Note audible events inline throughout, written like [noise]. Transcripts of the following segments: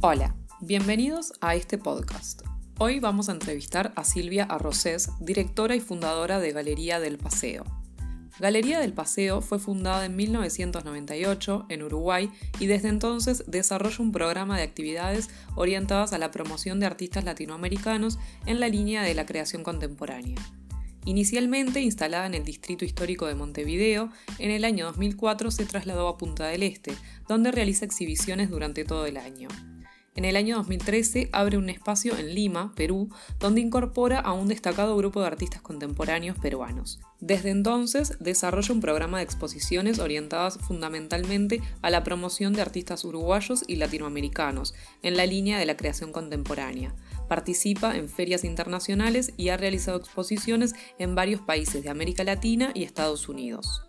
Hola, bienvenidos a este podcast. Hoy vamos a entrevistar a Silvia Arrocés, directora y fundadora de Galería del Paseo. Galería del Paseo fue fundada en 1998 en Uruguay y desde entonces desarrolla un programa de actividades orientadas a la promoción de artistas latinoamericanos en la línea de la creación contemporánea. Inicialmente instalada en el distrito histórico de Montevideo, en el año 2004 se trasladó a Punta del Este, donde realiza exhibiciones durante todo el año. En el año 2013 abre un espacio en Lima, Perú, donde incorpora a un destacado grupo de artistas contemporáneos peruanos. Desde entonces desarrolla un programa de exposiciones orientadas fundamentalmente a la promoción de artistas uruguayos y latinoamericanos, en la línea de la creación contemporánea. Participa en ferias internacionales y ha realizado exposiciones en varios países de América Latina y Estados Unidos.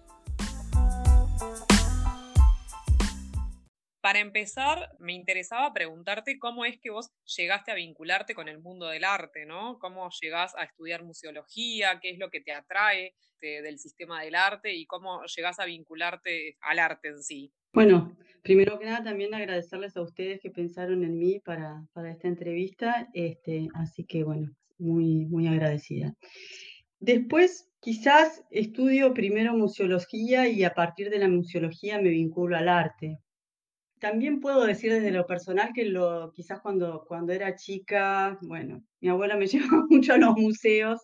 Para empezar, me interesaba preguntarte cómo es que vos llegaste a vincularte con el mundo del arte, ¿no? ¿Cómo llegás a estudiar museología? ¿Qué es lo que te atrae del sistema del arte? ¿Y cómo llegás a vincularte al arte en sí? Bueno, primero que nada también agradecerles a ustedes que pensaron en mí para, para esta entrevista, este, así que bueno, muy, muy agradecida. Después, quizás estudio primero museología y a partir de la museología me vinculo al arte también puedo decir desde lo personal que lo, quizás cuando, cuando era chica, bueno, mi abuela me [laughs] llevaba mucho a los museos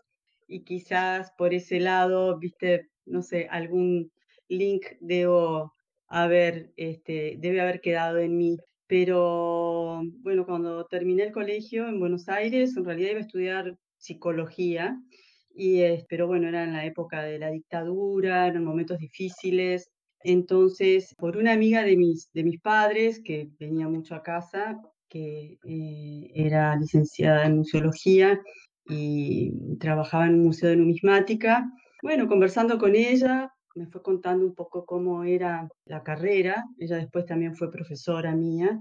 y quizás por ese lado, viste, no sé, algún link debo haber, este, debe haber quedado en mí. Pero bueno, cuando terminé el colegio en Buenos Aires, en realidad iba a estudiar psicología, y, pero bueno, era en la época de la dictadura, eran momentos difíciles, entonces, por una amiga de mis, de mis padres, que venía mucho a casa, que eh, era licenciada en museología y trabajaba en un museo de numismática, bueno, conversando con ella, me fue contando un poco cómo era la carrera, ella después también fue profesora mía,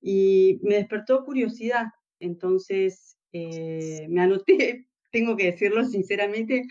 y me despertó curiosidad, entonces eh, me anoté, [laughs] tengo que decirlo sinceramente,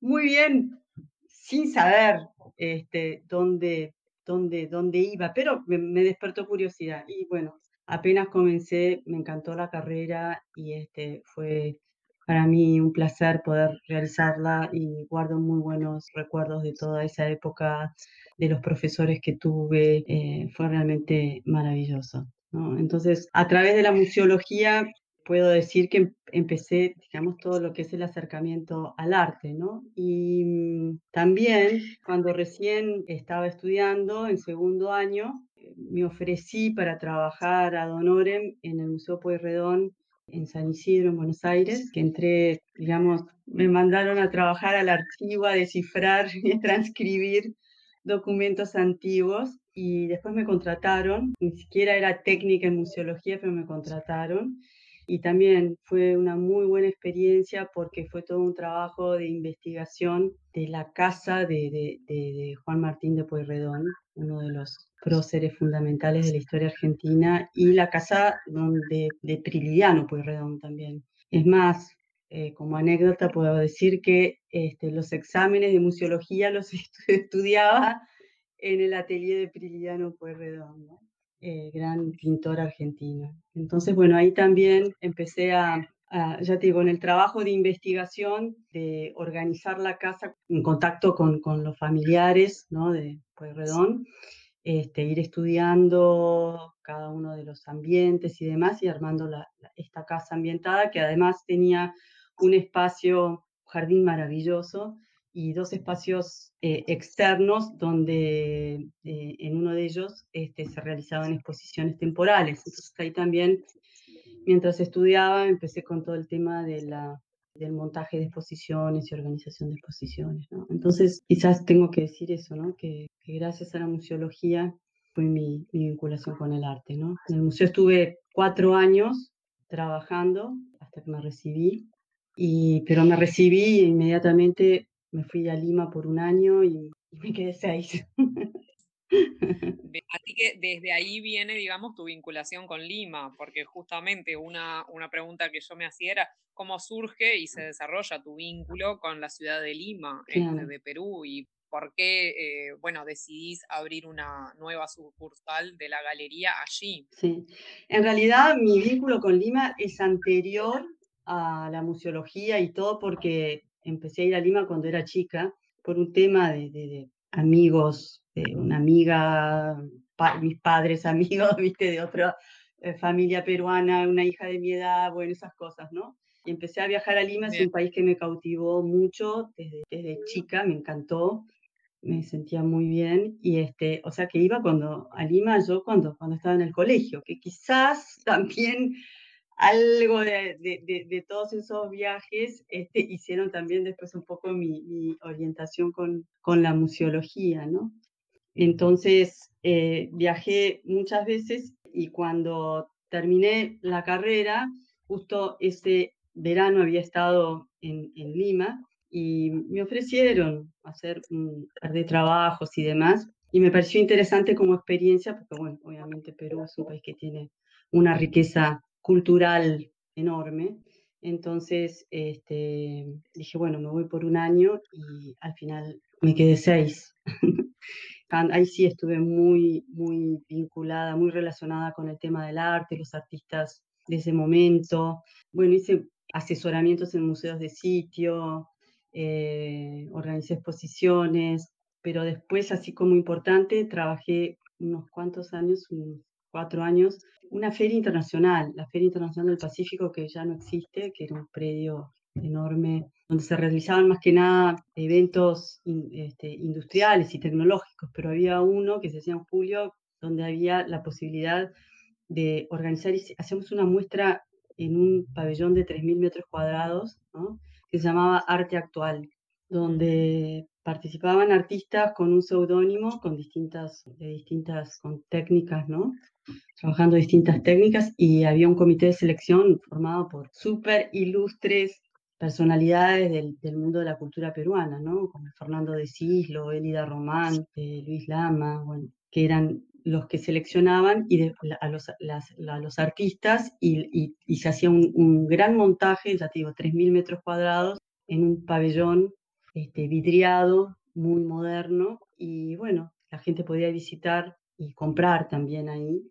muy bien, sin saber este, dónde, dónde, iba, pero me, despertó curiosidad. Y bueno, apenas comencé, me encantó la carrera y este, fue para mí un placer poder realizarla y guardo muy buenos recuerdos de toda esa época, de los profesores que tuve, eh, fue realmente maravilloso. Entonces, a través de la museología puedo decir que em, empecé, digamos, todo lo que es el acercamiento al arte, ¿no? Y mm, también cuando recién estaba estudiando en segundo año, eh, me ofrecí para trabajar a Donorem en el Museo Pueyrredón en San Isidro, en Buenos Aires, que entré, digamos, me mandaron a trabajar al archivo, a descifrar [laughs] y a transcribir documentos antiguos y después me contrataron, ni siquiera era técnica en museología, pero me contrataron y también fue una muy buena experiencia porque fue todo un trabajo de investigación de la casa de, Juan Martín de Pueyrredón, uno de los próceres fundamentales de la historia argentina, y la casa donde, de Prilidiano Pueyrredón también. Es más, eh, como anécdota puedo decir que este, los exámenes de museología los [laughs] estudiaba en el atelier de Prilidiano Pueyrredón. Eh, gran pintor argentino. Entonces, bueno, ahí también empecé a, ya te digo, en el trabajo de investigación, de organizar la casa en contacto con, con los familiares ¿no? de Pueyrredón, este, ir estudiando cada uno de los ambientes y demás y armando esta casa ambientada que además tenía un espacio, jardín maravilloso y dos espacios eh, externos donde eh, en uno de ellos este, se realizaban exposiciones temporales. Entonces ahí también, mientras estudiaba, empecé con todo el tema de la, del montaje de exposiciones y organización de exposiciones. ¿no? Entonces quizás tengo que decir eso, ¿no? que, que gracias a la museología fue mi, mi, vinculación con el arte. ¿no? En el museo estuve cuatro años trabajando hasta que me recibí, y, pero me recibí inmediatamente me fui a Lima por un año y, me quedé seis. [laughs] Así que desde ahí viene, digamos, tu vinculación con Lima, porque justamente una, una pregunta que yo me hacía era cómo surge y se desarrolla tu vínculo con la ciudad de Lima, este, de Perú, y por qué, eh, bueno, decidís abrir una nueva sucursal de la galería allí. Sí, en realidad mi vínculo con Lima es anterior a la museología y todo porque empecé a ir a Lima cuando era chica por un tema de, amigos, de una amiga, mis padres [laughs] amigos, viste, de otra eh, familia peruana, una hija de mi edad, bueno, esas cosas, ¿no? Y empecé a viajar a Lima, es un país que me cautivó mucho desde, desde chica, me encantó, me sentía muy bien y este, o sea que iba cuando a Lima yo cuando, cuando estaba en el colegio, que quizás [laughs] también algo de, de, de, todos esos viajes este, hicieron también después un poco mi, mi orientación con, con, la museología, ¿no? Entonces eh, viajé muchas veces y cuando terminé la carrera, justo ese verano había estado en, en Lima y me ofrecieron hacer un par de trabajos y demás. Y me pareció interesante como experiencia, porque bueno, obviamente Perú es un país que tiene una riqueza cultural enorme. Entonces este, dije, bueno, me voy por un año y al final me quedé seis. [laughs] Ahí sí estuve muy, muy vinculada, muy relacionada con el tema del arte, los artistas de ese momento. Bueno, hice asesoramientos en museos de sitio, eh, organicé exposiciones, pero después, así como importante, trabajé unos cuantos años, unos cuatro años, una feria internacional, la Feria Internacional del Pacífico, que ya no existe, que era un predio enorme, donde se realizaban más que nada eventos este, industriales y tecnológicos, pero había uno que se hacía en julio, donde había la posibilidad de organizar, y hacemos una muestra en un pabellón de 3.000 metros cuadrados, ¿no? que se llamaba Arte Actual, donde participaban artistas con un seudónimo, con distintas, distintas con técnicas, ¿no? Trabajando distintas técnicas y había un comité de selección formado por súper ilustres personalidades del, del, mundo de la cultura peruana, ¿no? Como Fernando de Cislo, Elida Román, eh, Luis Lama, bueno, que eran los que seleccionaban y a, los, a, los, artistas y, y, se hacía un, un, gran montaje, ya te digo, 3.000 metros cuadrados en un pabellón este, vidriado, muy moderno y bueno, la gente podía visitar y comprar también ahí.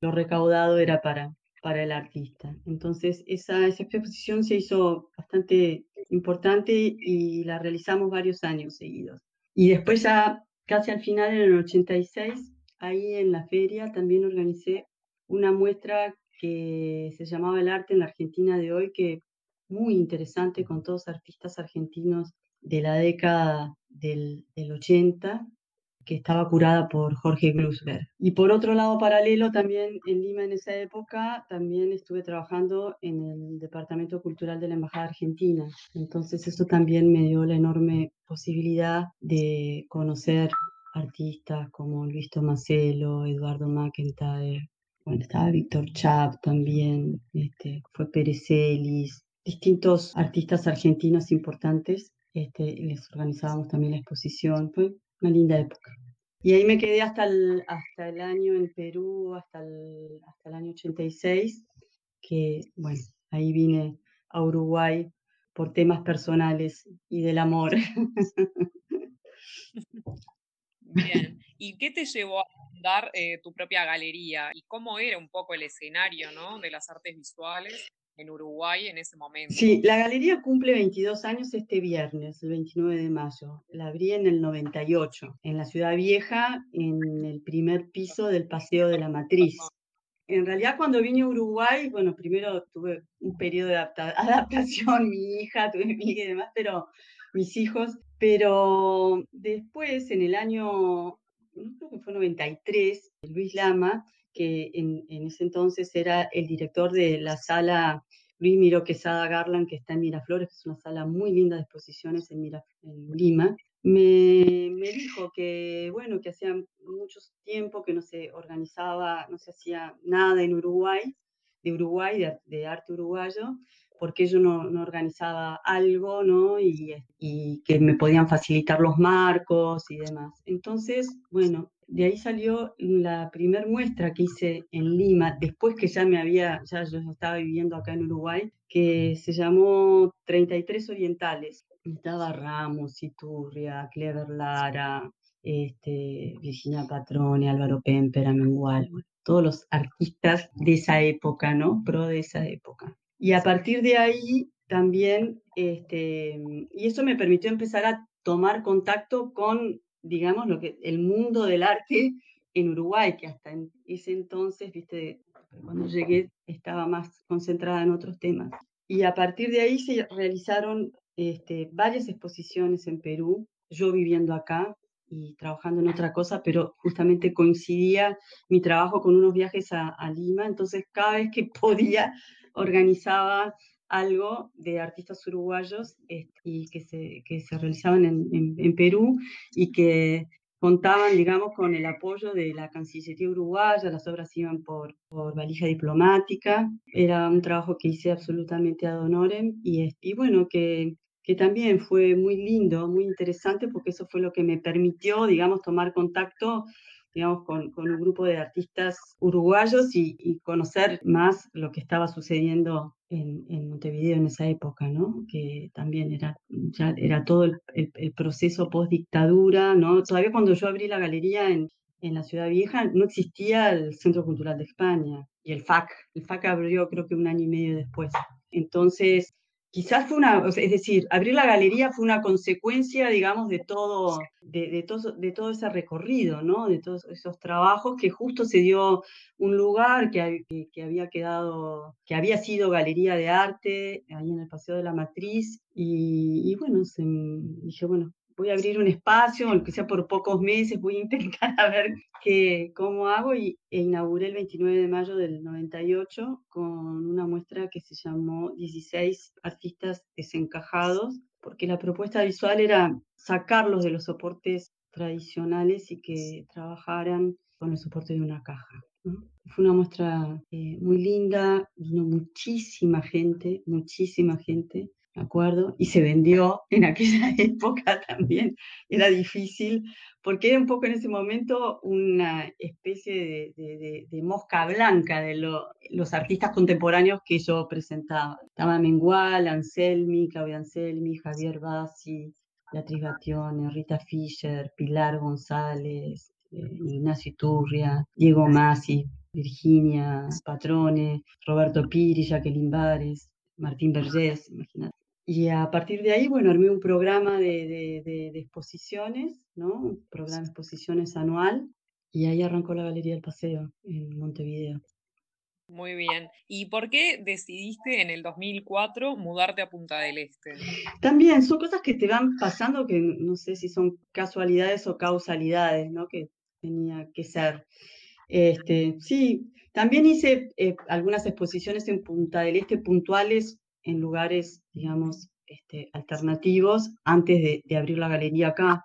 Lo recaudado era para, para el artista. Entonces, esa, esa exposición se hizo bastante importante y la realizamos varios años seguidos. Y después ya casi al final, en el 86, ahí en la feria también organicé una muestra que se llamaba El arte en la Argentina de hoy, que muy interesante con todos artistas argentinos de la década del, del 80, que estaba curada por Jorge Glusberg. Y por otro lado, paralelo, también en Lima en esa época, también estuve trabajando en el Departamento Cultural de la Embajada Argentina. Entonces eso también me dio la enorme posibilidad de conocer artistas como Luis Tomaselo, Eduardo McIntyre, bueno, estaba Víctor Chap también, este, fue Pérez Celis, distintos artistas argentinos importantes. Este, les organizábamos también la exposición, fue una linda época. Y ahí me quedé hasta el, hasta el año en Perú, hasta el, hasta el año 86, que bueno, ahí vine a Uruguay por temas personales y del amor. Bien. ¿Y qué te llevó a fundar eh, tu propia galería? ¿Y cómo era un poco el escenario ¿no? de las artes visuales en Uruguay en ese momento? Sí, la galería cumple 22 años este viernes, el 29 de mayo. La abrí en el 98, en la Ciudad Vieja, en el primer piso del Paseo de la Matriz. En realidad cuando vine a Uruguay, bueno, primero tuve un periodo de [laughs] adaptación, mi hija, tuve mi hija y demás, pero mis hijos, pero después, en el año, creo que fue 93, Luis Lama, que en, ese entonces era el director de la sala Luis Miró Quesada Garland, que está en Miraflores, que es una sala muy linda de exposiciones en, en Lima, me, me, dijo que, bueno, que hacía mucho tiempo que no se organizaba, no se hacía nada en Uruguay, de Uruguay, de arte uruguayo, porque yo no, organizaba algo, ¿no? Y, y, que me podían facilitar los marcos y demás. Entonces, bueno, de ahí salió la primer muestra que hice en Lima, después que ya me había, ya yo estaba viviendo acá en Uruguay, que se llamó 33 Orientales. estaba Ramos, Iturria, Clever Lara, este, Virginia Patrone, Álvaro Pemper, Amengual, todos los artistas de esa época, ¿no? Pro de esa época. Y a partir de ahí también, este, y eso me permitió empezar a tomar contacto con, digamos, lo que, el mundo del arte en Uruguay, que hasta en ese entonces, viste, cuando llegué estaba más concentrada en otros temas. Y a partir de ahí se realizaron este, varias exposiciones en Perú, yo viviendo acá y trabajando en otra cosa, pero justamente coincidía mi trabajo con unos viajes a, Lima, entonces cada vez que podía organizaba algo de artistas uruguayos este, y que se, que se realizaban en, en, Perú y que contaban, digamos, con el apoyo de la Cancillería uruguaya, las obras iban por, por valija diplomática, era un trabajo que hice absolutamente ad honorem y, y bueno, que, que también fue muy lindo, muy interesante, porque eso fue lo que me permitió, digamos, tomar contacto digamos, con, con, un grupo de artistas uruguayos y, y, conocer más lo que estaba sucediendo en, en, Montevideo en esa época, ¿no? Que también era, ya era todo el, el, proceso post-dictadura, ¿no? Todavía cuando yo abrí la galería en, en la Ciudad Vieja no existía el Centro Cultural de España y el FAC. El FAC abrió creo que un año y medio después. Entonces, quizás fue una, es decir, abrir la galería fue una consecuencia, digamos, de todo, de, todo, de todo ese recorrido, ¿no? De todos esos trabajos que justo se dio un lugar que, había quedado, que había sido galería de arte, ahí en el Paseo de la Matriz, y, bueno, dije, bueno, voy a abrir un espacio, aunque sea por pocos meses, voy a intentar [laughs] a ver qué, cómo hago y e inauguré el 29 de mayo del 98 con una muestra que se llamó 16 artistas desencajados, porque la propuesta visual era sacarlos de los soportes tradicionales y que trabajaran con el soporte de una caja. Fue una muestra eh, muy linda, vino muchísima gente, muchísima gente ¿de acuerdo? Y se vendió en aquella [laughs] época también, era difícil, porque era un poco en ese momento una especie de, mosca blanca de los artistas contemporáneos que yo presentaba. Estaba Mengual, Anselmi, Claudia Anselmi, Javier Bassi, Beatriz Batione, Rita Fischer, Pilar González, eh, Ignacio Iturria, Diego Masi, Virginia Patrone, Roberto Piri, Jacqueline Bares, Martín Vergés, imagínate. Y a partir de ahí, bueno, armé un programa de, de, exposiciones, ¿no? Un programa de exposiciones anual, y ahí arrancó la Galería del Paseo en Montevideo. Muy bien. ¿Y por qué decidiste en el 2004 mudarte a Punta del Este? También son cosas que te van pasando que no sé si son casualidades o causalidades, ¿no? Que tenía que ser. Este, sí, también hice eh, algunas exposiciones en Punta del Este puntuales en lugares, digamos, este, alternativos antes de, abrir la galería acá.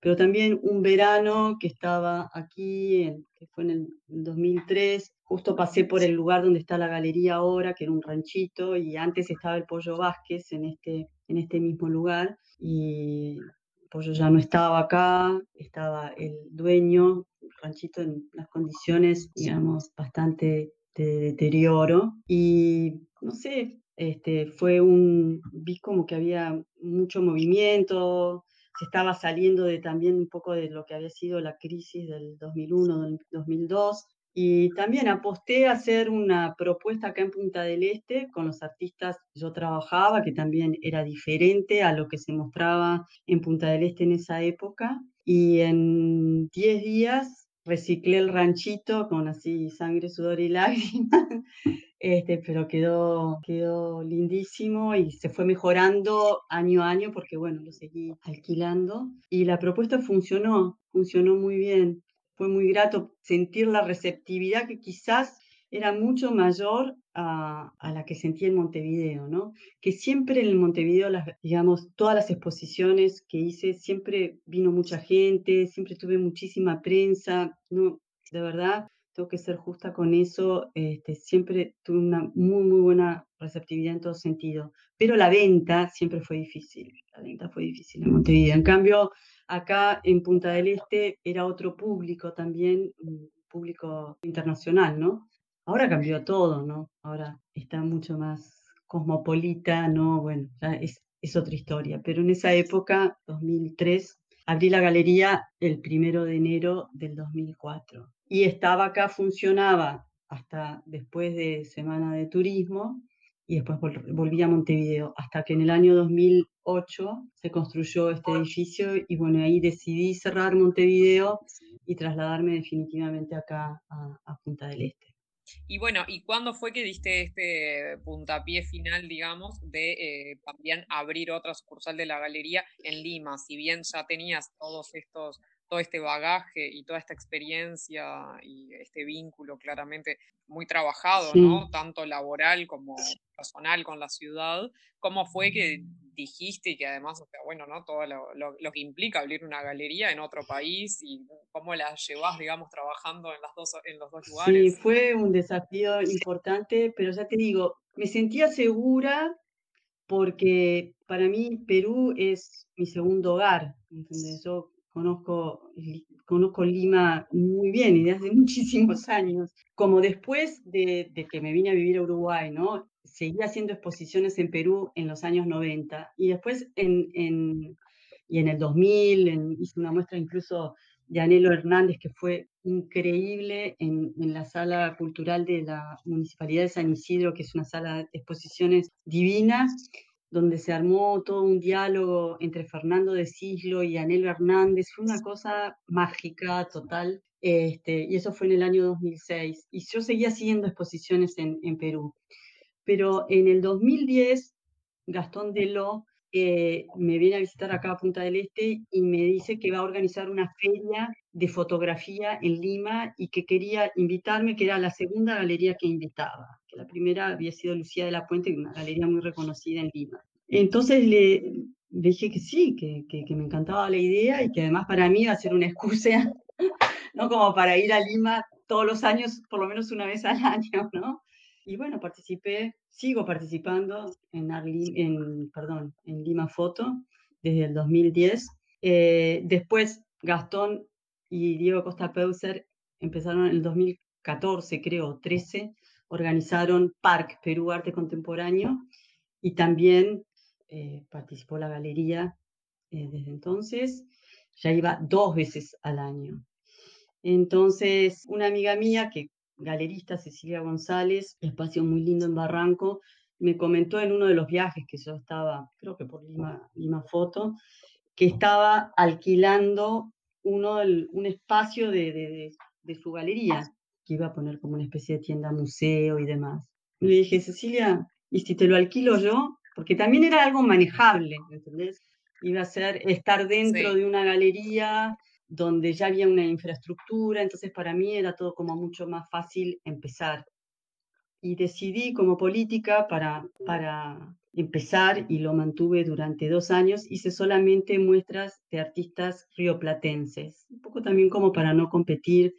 Pero también un verano que estaba aquí, que fue en el 2003, justo pasé por el lugar donde está la galería ahora, que era un ranchito, y antes estaba el Pollo Vázquez en este, en este mismo lugar, y el Pollo ya no estaba acá, estaba el dueño, el ranchito en las condiciones, digamos, bastante de deterioro, y no sé, este, fue un, vi como que había mucho movimiento, se estaba saliendo de también un poco de lo que había sido la crisis del 2001, 2002, y también aposté a hacer una propuesta acá en Punta del Este con los artistas que yo trabajaba, que también era diferente a lo que se mostraba en Punta del Este en esa época. Y en 10 días reciclé el ranchito con así sangre, sudor y [laughs] lágrimas este, pero quedó, quedó lindísimo y se fue mejorando año a año porque, bueno, lo seguí alquilando y la propuesta funcionó, funcionó muy bien. Fue muy grato sentir la receptividad que quizás era mucho mayor a, a, la que sentí en Montevideo, ¿no? Que siempre en Montevideo, las, digamos, todas las exposiciones que hice, siempre vino mucha gente, siempre tuve muchísima prensa, ¿no? De verdad, tengo que ser justa con eso, este, siempre tuve una muy, muy buena receptividad en todo sentido, pero la venta siempre fue difícil, la venta fue difícil en Montevideo. En cambio, acá en Punta del Este era otro público también, un público internacional, ¿no? Ahora cambió todo, ¿no? Ahora está mucho más cosmopolita, ¿no? Bueno, es es otra historia. Pero en esa época, 2003, abrí la galería el primero de enero del 2004. Y estaba acá, funcionaba hasta después de Semana de Turismo y después volví a Montevideo, hasta que en el año 2008 se construyó este edificio y bueno, ahí decidí cerrar Montevideo y trasladarme definitivamente acá a, Punta del Este. Y bueno, ¿y cuándo fue que diste este puntapié final, digamos, de eh, también abrir otra sucursal de la galería en Lima? Si bien ya tenías todos estos todo este bagaje y toda esta experiencia y este vínculo claramente muy trabajado, ¿no? Tanto laboral como personal con la ciudad. ¿Cómo fue que dijiste que además, bueno, ¿no? Todo lo, que implica abrir una galería en otro país y cómo la llevas, digamos, trabajando en, las dos, en los dos lugares? Sí, fue un desafío importante, pero ya te digo, me sentía segura porque para mí Perú es mi segundo hogar, ¿entendés? Yo conozco, conozco Lima muy bien y desde hace [laughs] muchísimos años. Como después de, que me vine a vivir a Uruguay, ¿no? Seguí haciendo exposiciones en Perú en los años 90 y después en, en y en el 2000 hice una muestra incluso de Anelo Hernández que fue increíble en, en, la sala cultural de la Municipalidad de San Isidro, que es una sala de exposiciones divinas donde se armó todo un diálogo entre Fernando de Cislo y Anelo Hernández. Fue una cosa mágica, total. Este, y eso fue en el año 2006. Y yo seguía haciendo exposiciones en, Perú. Pero en el 2010, Gastón Deló eh, me viene a visitar acá a Punta del Este y me dice que va a organizar una feria de fotografía en Lima y que quería invitarme, que era la segunda galería que invitaba, que la primera había sido Lucía de la Puente, una galería muy reconocida en Lima. Entonces le, dije que sí, que, que, me encantaba la idea y que además para mí iba a ser una excusa, [laughs] ¿no? Como para ir a Lima todos los años, por lo menos una vez al [laughs] año, ¿no? Y bueno, participé, sigo participando en, en, perdón, en Lima Foto desde el 2010. Eh, después Gastón y Diego Costa Peuser empezaron en el 2014, creo, 13, organizaron Park Perú Arte Contemporáneo y también eh, participó la galería eh, desde entonces. Ya iba dos veces al año. Entonces, una amiga mía que galerista Cecilia González, espacio muy lindo en Barranco, me comentó en uno de los viajes que yo estaba, creo que por Lima, Lima Foto, que estaba alquilando uno, un espacio de, de, su galería, que iba a poner como una especie de tienda museo y demás. Y le dije, Cecilia, ¿y si te lo alquilo yo? Porque también era algo manejable, ¿entendés? Iba a ser estar dentro de una galería donde ya había una infraestructura, entonces para mí era todo como mucho más fácil empezar. Y decidí como política para, para empezar y lo mantuve durante dos años, hice solamente muestras de artistas rioplatenses, un poco también como para no competir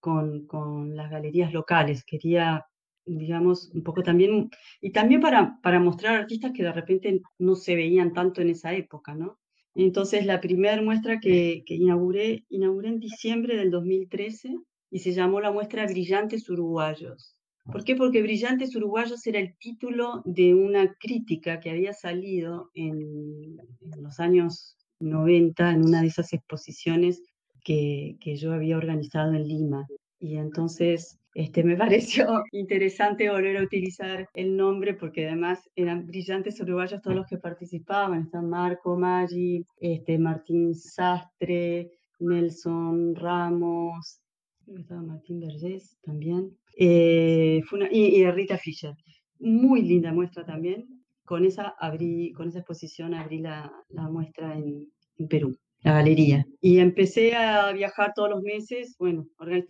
con, con las galerías locales, quería digamos, un poco también, y también para, para mostrar artistas que de repente no se veían tanto en esa época, ¿no? Entonces, la primera muestra que, inauguré, inauguré en diciembre del 2013 y se llamó la muestra Brillantes Uruguayos. ¿Por qué? Porque Brillantes Uruguayos era el título de una crítica que había salido en, los años 90 en una de esas exposiciones que, que yo había organizado en Lima. Y entonces este, me [laughs] pareció interesante volver a utilizar el nombre porque además eran brillantes uruguayos todos los que participaban. Están Marco Maggi, este, Martín Sastre, Nelson Ramos, estaba Martín Vergés también, eh, y, Rita Fischer. Muy linda muestra también. Con esa, con esa exposición abrí la, la muestra en, en Perú la galería. Y empecé a viajar todos los meses, bueno,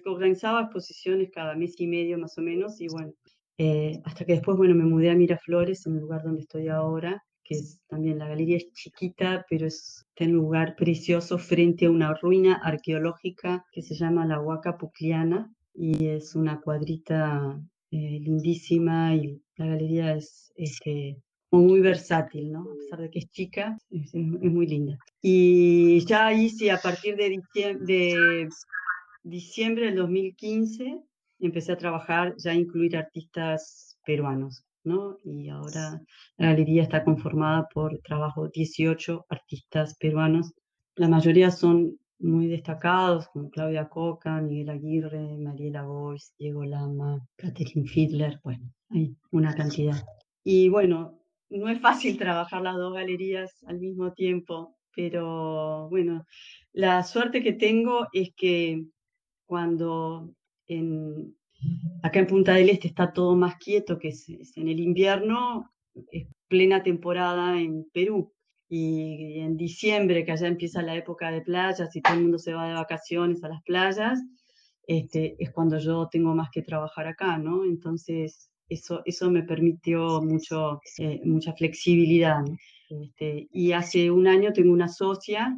organizaba exposiciones cada mes y medio más o menos, y bueno, eh, hasta que después, bueno, me mudé a Miraflores, en el lugar donde estoy ahora, que es también la galería es chiquita, pero es un lugar precioso frente a una ruina arqueológica que se llama la Huaca Pucliana, y es una cuadrita eh, lindísima, y la galería es, este, muy versátil, ¿no? A pesar de que es chica, es, muy linda. Y ya hice a partir de diciembre, de diciembre del 2015, empecé a trabajar, ya a incluir artistas peruanos. ¿No? Y ahora la galería está conformada por trabajo 18 artistas peruanos. La mayoría son muy destacados, como Claudia Coca, Miguel Aguirre, Mariela Boyce, Diego Lama, Catherine Fiedler, bueno, hay una cantidad. Y bueno, no es fácil trabajar las dos galerías al mismo tiempo, pero bueno, la suerte que tengo es que cuando en, acá en Punta del Este está todo más quieto que es, en el invierno, es plena temporada en Perú. Y en diciembre, que allá empieza la época de playas y todo el mundo se va de vacaciones a las playas, este, es cuando yo tengo más que trabajar acá, ¿no? Entonces, eso, eso me permitió mucho, eh, mucha flexibilidad. Este, y hace un año tengo una socia,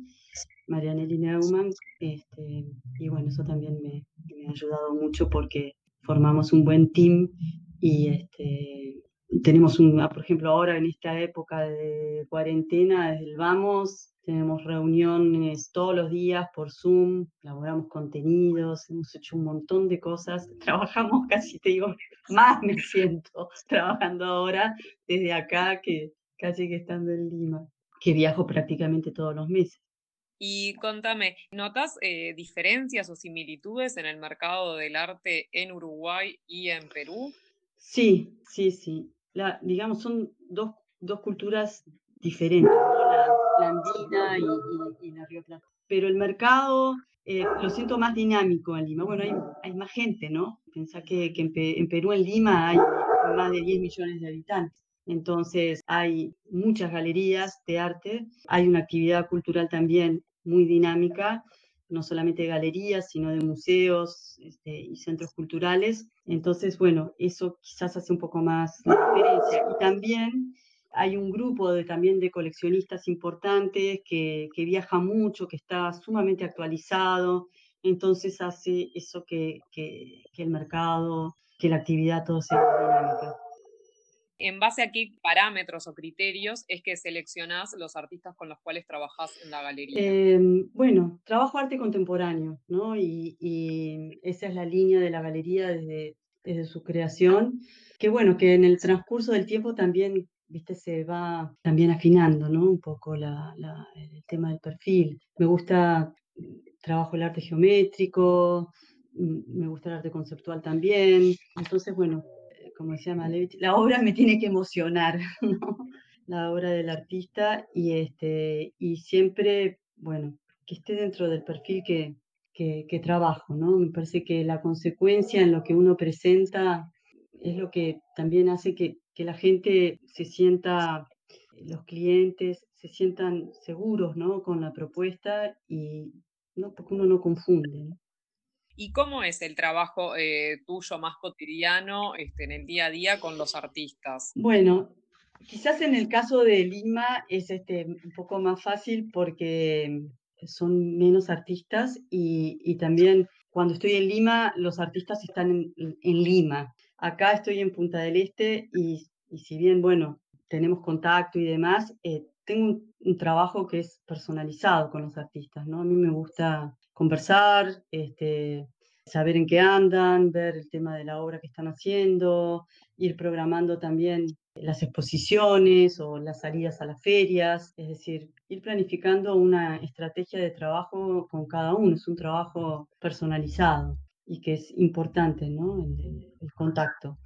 Marianelli Neumann, este, y bueno, eso también me, me, ha ayudado mucho porque formamos un buen team y este, tenemos un, por ejemplo, ahora en esta época de cuarentena, desde el Vamos, tenemos reuniones todos los días por Zoom, elaboramos contenidos, hemos hecho un montón de cosas, [laughs] trabajamos casi, te digo, más me siento trabajando ahora desde acá que casi que estando en Lima, que viajo prácticamente todos los meses. Y contame, ¿notas eh, diferencias o similitudes en el mercado del arte en Uruguay y en Perú? Sí, sí, sí. La, digamos, son dos, dos culturas diferentes, la, andina y, la Río Plata. Pero el mercado eh, lo siento más dinámico en Lima. Bueno, hay, hay más gente, ¿no? Pensá que, que en, Perú, en Lima, hay más de 10 millones de habitantes. Entonces hay muchas galerías de arte, hay una actividad cultural también muy dinámica, no solamente de galerías, sino de museos este, y centros culturales. Entonces, bueno, eso quizás hace un poco más la diferencia. Y también hay un grupo de, también de coleccionistas importantes que, que viaja mucho, que está sumamente actualizado, entonces hace eso que, que, el mercado, que la actividad todo sea dinámica. ¿En base a qué parámetros o criterios es que seleccionás los artistas con los cuales trabajás en la galería? Em, bueno, trabajo arte contemporáneo, ¿no? Y, esa es la línea de la galería desde, su creación, que bueno, que en el transcurso del tiempo también viste, se va también afinando, ¿no? Un poco el tema del perfil. Me gusta, trabajo el arte geométrico, me gusta el arte conceptual también. Entonces, bueno, como decía Malevich, la obra me tiene que emocionar, [laughs] la obra del artista y, este, y siempre, bueno, que esté dentro del perfil que, que, trabajo, ¿no? Me parece que la consecuencia en lo que uno presenta es lo que también hace que, que la gente se sienta, los clientes se sientan seguros, ¿no? Con la propuesta y, ¿no? Porque uno no confunde, ¿no? ¿Y cómo es el trabajo eh, tuyo más cotidiano este, en el día a día con los artistas? Bueno, quizás en el caso de Lima es este, un poco más fácil porque son menos artistas y, también cuando estoy en Lima, los artistas están en, Lima. Acá estoy en Punta del Este y, si bien, bueno, tenemos contacto y demás, eh, tengo un, un, trabajo que es personalizado con los artistas, ¿no? A mí me gusta conversar, este, saber en qué andan, ver el tema de la obra que están haciendo, ir programando también las exposiciones o las salidas a las ferias, es decir, ir planificando una estrategia de trabajo con cada uno, es un trabajo personalizado y que es importante, ¿no? El, contacto.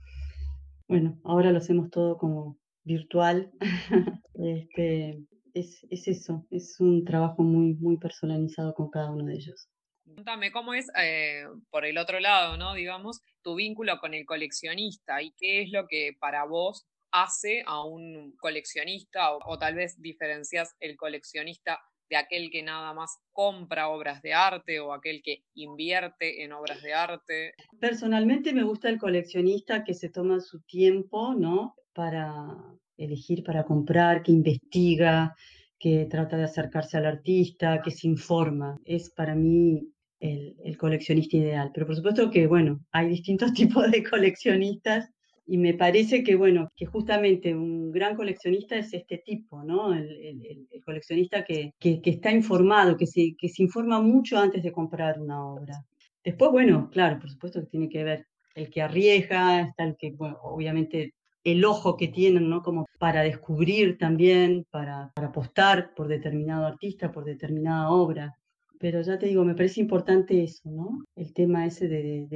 Bueno, ahora lo hacemos todo como virtual. [laughs] este, es, es, eso, es un trabajo muy, muy personalizado con cada uno de ellos. Cuéntame cómo es, eh, por el otro lado, ¿no? Digamos, tu vínculo con el coleccionista y qué es lo que para vos hace a un coleccionista o, tal vez diferencias el coleccionista de aquel que nada más compra obras de arte o aquel que invierte en obras de arte? Personalmente me gusta el coleccionista que se toma su tiempo, ¿no? Para elegir para comprar, que investiga, que trata de acercarse al artista, que se informa. Es para mí el, coleccionista ideal. Pero por supuesto que, bueno, hay distintos [laughs] tipos de coleccionistas y me parece que, bueno, que justamente un gran coleccionista es este tipo, ¿no? El, coleccionista que, que, está informado, que se, que se informa mucho antes de comprar una obra. Después, bueno, claro, por supuesto que tiene que ver el que arriesga, está el que, obviamente el ojo que tienen, ¿no? Como para descubrir también, para, para apostar por determinado artista, por determinada obra. Pero ya te digo, me parece importante eso, ¿no? El tema ese de,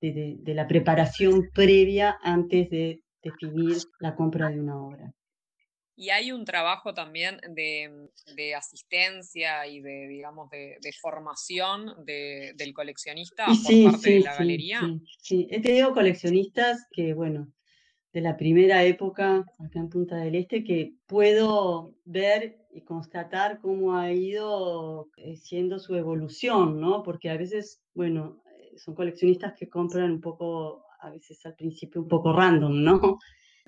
de la preparación previa antes de definir la compra de una obra. Y hay un trabajo también de, asistencia y de, digamos, de, formación del coleccionista por parte de la galería. Sí, he tenido coleccionistas que, bueno, de la primera época acá en Punta del Este, que puedo ver y constatar cómo ha ido eh, siendo su evolución, ¿no? Porque a veces, bueno, eh, son coleccionistas que compran un poco, a veces al principio un poco random, ¿no?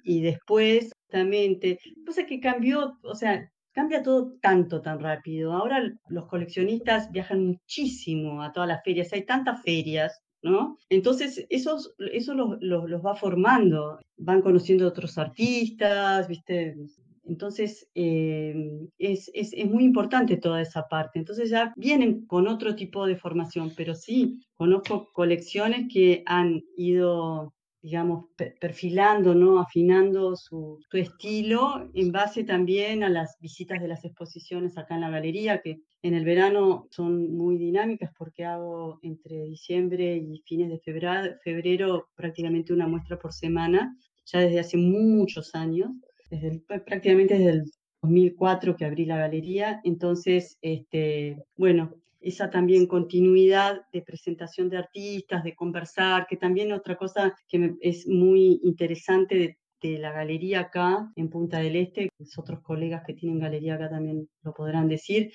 Y después Exactamente. Cosa que cambió, o sea, cambia todo tanto, tan rápido. Ahora los coleccionistas viajan muchísimo a todas las ferias, hay tantas ferias, ¿no? Entonces, eso, eso los, los, va formando, van conociendo otros artistas, ¿viste? Entonces, eh, es, es, es, muy importante toda esa parte. Entonces ya vienen con otro tipo de formación, pero sí, conozco colecciones que han ido digamos, perfilando, ¿no? afinando su, estilo en base también a las visitas de las exposiciones acá en la galería, que en el verano son muy dinámicas porque hago entre diciembre y fines de febrero, febrero prácticamente una muestra por semana, ya desde hace muchos años, desde prácticamente desde el 2004 que abrí la galería. Entonces, este, bueno, esa también continuidad de presentación de artistas, de conversar, que también otra cosa que es muy interesante de, la galería acá en Punta del Este, los otros colegas que tienen galería acá también lo podrán decir,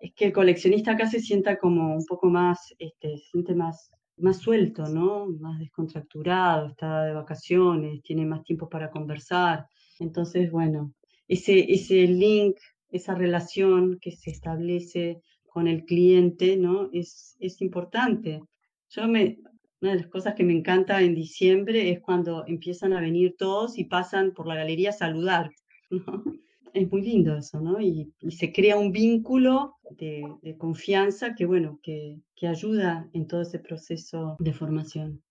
es que el coleccionista acá se sienta como un poco más, este, se siente más, más suelto, ¿no? Más descontracturado, está de vacaciones, tiene más tiempo para conversar. Entonces, bueno, ese, ese link, esa relación que se establece con el cliente, ¿no? Es, es importante. Yo me, una de las cosas que me encanta en diciembre es cuando empiezan a venir todos y pasan por la galería a saludar, [laughs] ¿no? Es muy lindo eso, ¿no? Y, se crea un vínculo de, de confianza que, bueno, que, que ayuda en todo ese proceso de formación.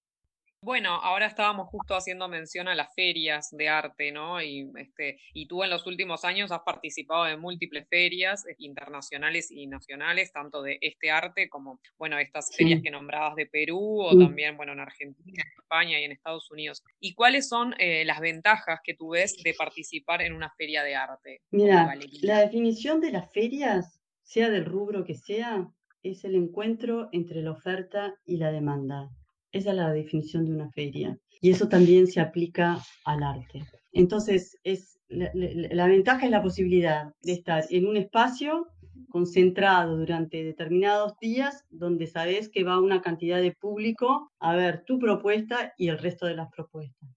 Bueno, ahora estábamos justo haciendo mención a las ferias de arte, ¿no? Y, este, y tú en los últimos años has participado en múltiples ferias eh, internacionales y nacionales, tanto de este arte como, bueno, estas ferias que nombrabas de Perú o también, bueno, en Argentina, en España y en Estados Unidos. ¿Y cuáles son eh, las ventajas que tú ves de participar en una feria de arte? Mira, la definición de las ferias, sea del rubro que sea, es el encuentro entre la oferta y la demanda. Esa es la definición de una feria. Y eso también se aplica al arte. Entonces, es, la, ventaja es la posibilidad de estar en un espacio concentrado durante determinados días donde sabes que va una cantidad de público a ver tu propuesta y el resto de las propuestas.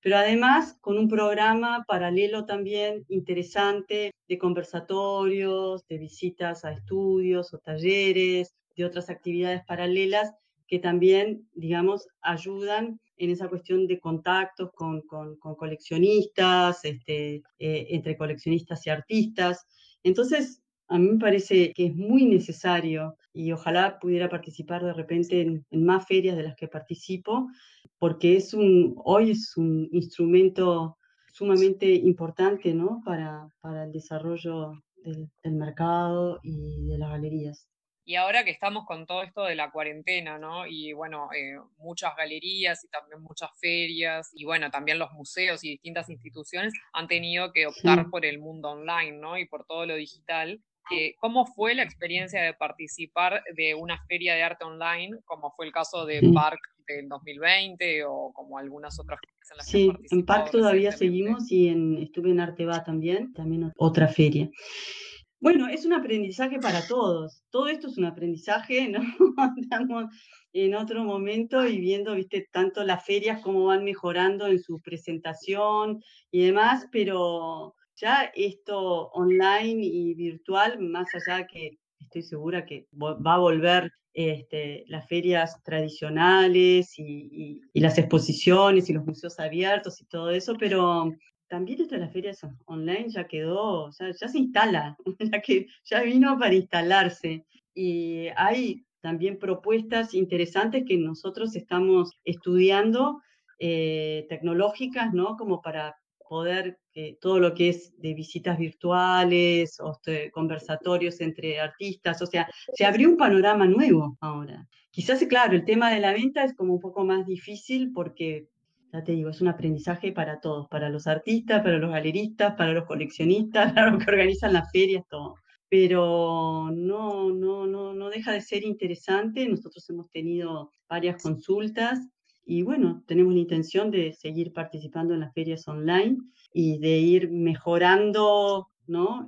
Pero además con un programa paralelo también interesante de conversatorios, de visitas a estudios o talleres, de otras actividades paralelas que también, digamos, ayudan en esa cuestión de contactos con, con, coleccionistas, este, eh, entre coleccionistas y artistas. Entonces, a mí me parece que es muy necesario y ojalá pudiera participar de repente en, más ferias de las que participo, porque es un, hoy es un instrumento sumamente importante ¿no? para, para el desarrollo del, del mercado y de las galerías. Y ahora que estamos con todo esto de la cuarentena, ¿no? Y bueno, eh, muchas galerías y también muchas ferias y bueno, también los museos y distintas instituciones han tenido que optar por el mundo online, ¿no? Y por todo lo digital. Eh, ¿Cómo fue la experiencia de participar de una feria de arte online, como fue el caso de Park del 2020 o como algunas otras en las sí, en Park todavía seguimos y en, estuve en Arteba también, también otra feria. Bueno, es un aprendizaje para todos. Todo esto es un aprendizaje, [laughs] ¿no? Estamos en otro momento y viendo, viste, tanto las ferias cómo van mejorando en su presentación y demás, pero ya esto online y virtual, más allá que estoy segura que va a volver este, las ferias tradicionales y, y, las exposiciones y los museos abiertos y todo eso, pero también esto de las ferias online ya quedó, ya, ya se instala, [laughs] ya, que, ya vino para instalarse. Y hay también propuestas interesantes que nosotros estamos estudiando eh, tecnológicas, ¿no? Como para poder eh, todo lo que es de visitas virtuales o este, conversatorios entre artistas, o sea, se abrió un panorama nuevo ahora. Quizás, claro, el tema de la venta es como un poco más difícil porque, ya te digo, es un aprendizaje para todos, para los artistas, para los galeristas, para los coleccionistas, [laughs] para los que organizan las ferias, todo. Pero no, no, no, no deja de ser interesante. Nosotros hemos tenido varias consultas y bueno, tenemos la intención de seguir participando en las ferias online y de ir mejorando ¿no?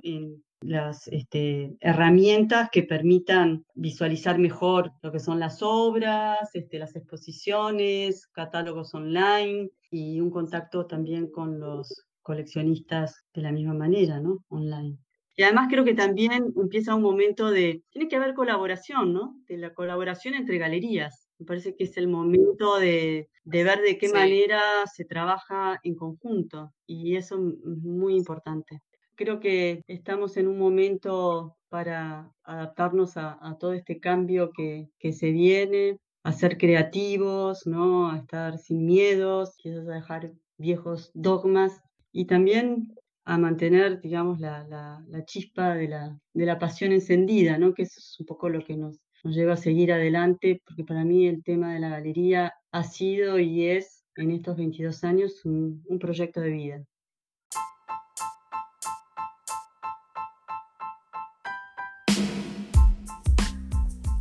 Las este, herramientas que permitan visualizar mejor lo que son las obras, este, las exposiciones, catálogos online y un contacto también con los coleccionistas de la misma manera, ¿no? Online. Y además creo que también empieza un momento de, tiene que haber colaboración, ¿no? De la colaboración entre galerías. Me parece que es el momento de, ver de qué manera se trabaja en conjunto y eso es muy importante. Creo que estamos en un momento para adaptarnos a, todo este cambio que, se viene, a ser creativos, ¿no? a estar sin miedos, quizás a dejar viejos dogmas y también a mantener, digamos, la, chispa de la, de la pasión encendida, ¿no? que eso es un poco lo que nos, nos lleva a seguir adelante, porque para mí el tema de la galería ha sido y es en estos 22 años un, un proyecto de vida.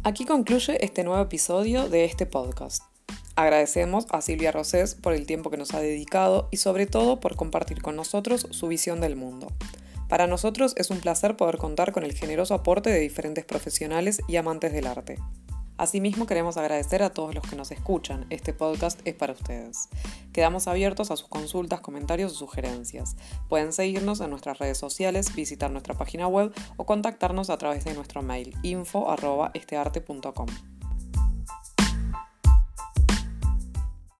Aquí concluye este nuevo episodio de este podcast. Agradecemos a Silvia Rosés por el tiempo que nos ha dedicado y sobre todo por compartir con nosotros su visión del mundo. Para nosotros es un placer poder contar con el generoso aporte de diferentes profesionales y amantes del arte. Asimismo, queremos agradecer a todos los que nos escuchan. Este podcast es para ustedes. Quedamos abiertos a sus consultas, comentarios o sugerencias. Pueden seguirnos en nuestras redes sociales, visitar nuestra página web o contactarnos a través de nuestro mail info.estearte.com.